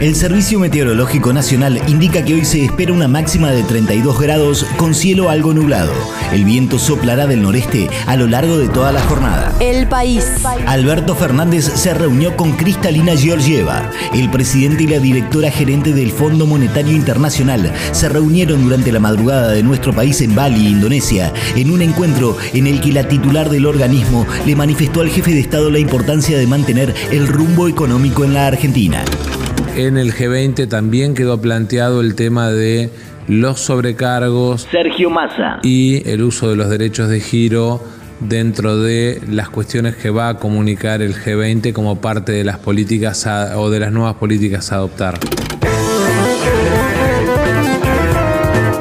El Servicio Meteorológico Nacional indica que hoy se espera una máxima de 32 grados con cielo algo nublado. El viento soplará del noreste a lo largo de toda la jornada. El país. Alberto Fernández se reunió con Cristalina Georgieva. El presidente y la directora gerente del Fondo Monetario Internacional se reunieron durante la madrugada de nuestro país en Bali, Indonesia, en un encuentro en el que la titular del organismo le manifestó al jefe de Estado la importancia de mantener el rumbo económico en la Argentina. En el G20 también quedó planteado el tema de los sobrecargos Sergio Massa. y el uso de los derechos de giro dentro de las cuestiones que va a comunicar el G20 como parte de las políticas a- o de las nuevas políticas a adoptar.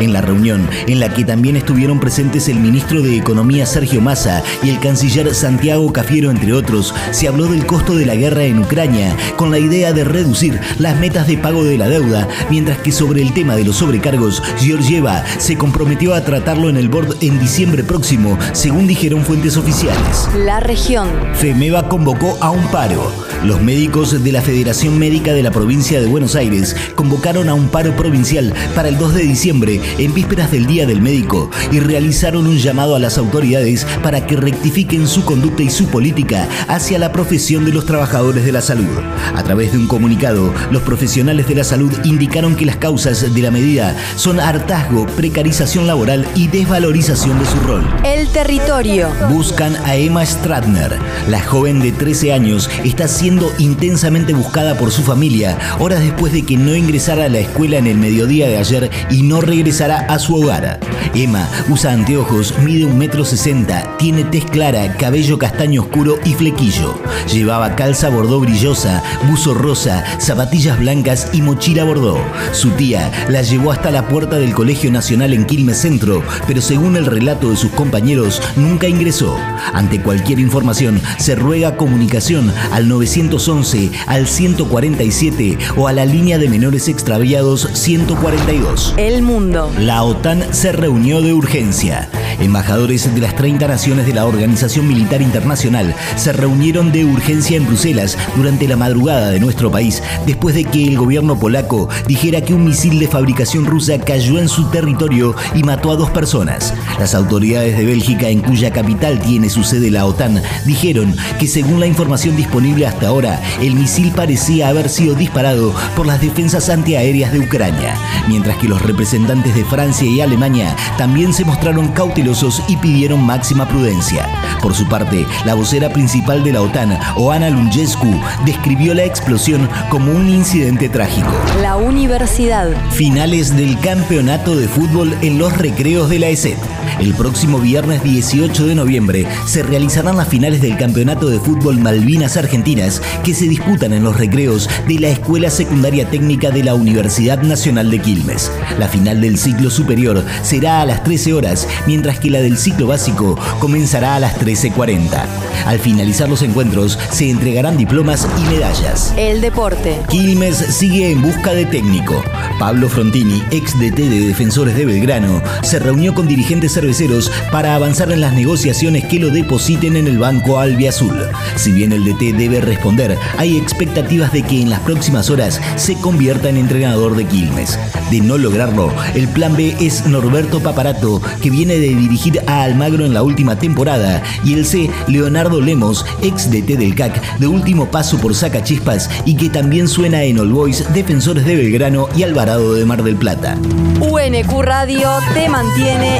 En la reunión, en la que también estuvieron presentes el ministro de Economía Sergio Massa y el canciller Santiago Cafiero, entre otros, se habló del costo de la guerra en Ucrania, con la idea de reducir las metas de pago de la deuda, mientras que sobre el tema de los sobrecargos, Georgieva se comprometió a tratarlo en el board en diciembre próximo, según dijeron fuentes oficiales. La región. FEMEVA convocó a un paro. Los médicos de la Federación Médica de la provincia de Buenos Aires convocaron a un paro provincial para el 2 de diciembre en vísperas del Día del Médico y realizaron un llamado a las autoridades para que rectifiquen su conducta y su política hacia la profesión de los trabajadores de la salud. A través de un comunicado, los profesionales de la salud indicaron que las causas de la medida son hartazgo, precarización laboral y desvalorización de su rol. El territorio. Buscan a Emma Stratner. La joven de 13 años está siendo intensamente buscada por su familia horas después de que no ingresara a la escuela en el mediodía de ayer y no regresara a su hogar. Emma usa anteojos, mide un metro sesenta, tiene tez clara, cabello castaño oscuro y flequillo. Llevaba calza bordó brillosa, buzo rosa, zapatillas blancas y mochila bordó. Su tía la llevó hasta la puerta del Colegio Nacional en Quilmes Centro, pero según el relato de sus compañeros, nunca ingresó. Ante cualquier información, se ruega comunicación al 911, al 147 o a la línea de menores extraviados 142. El mundo. La OTAN se reunió de urgencia. Embajadores de las 30 naciones de la Organización Militar Internacional se reunieron de urgencia en Bruselas durante la madrugada de nuestro país, después de que el gobierno polaco dijera que un misil de fabricación rusa cayó en su territorio y mató a dos personas. Las autoridades de Bélgica, en cuya capital tiene su sede la OTAN, dijeron que según la información disponible hasta ahora, el misil parecía haber sido disparado por las defensas antiaéreas de Ucrania, mientras que los representantes de Francia y Alemania también se mostraron cautelosos y pidieron máxima prudencia. Por su parte, la vocera principal de la OTAN, Oana Lungescu, describió la explosión como un incidente trágico. La universidad. Finales del campeonato de fútbol en los recreos de la ESET. El próximo viernes 18 de noviembre se realizarán las finales del campeonato de fútbol Malvinas Argentinas que se disputan en los recreos de la Escuela Secundaria Técnica de la Universidad Nacional de Quilmes. La final del ciclo superior será a las 13 horas, mientras que la del ciclo básico comenzará a las 13.40. Al finalizar los encuentros se entregarán diplomas y medallas. El deporte. Quilmes sigue en busca de técnico. Pablo Frontini, ex DT de Defensores de Belgrano, se reunió con dirigentes cerveceros para avanzar en las negociaciones que lo depositen en el banco albiazul. Si bien el DT debe responder, hay expectativas de que en las próximas horas se convierta en entrenador de Quilmes. De no lograrlo, el plan B es Norberto Paparato, que viene de dirigir a Almagro en la última temporada, y el C, Leonardo Lemos, ex DT del CAC, de último paso por Sacachispas y que también suena en All Boys, Defensores de Belgrano y Alvarado de Mar del Plata. UNQ Radio te mantiene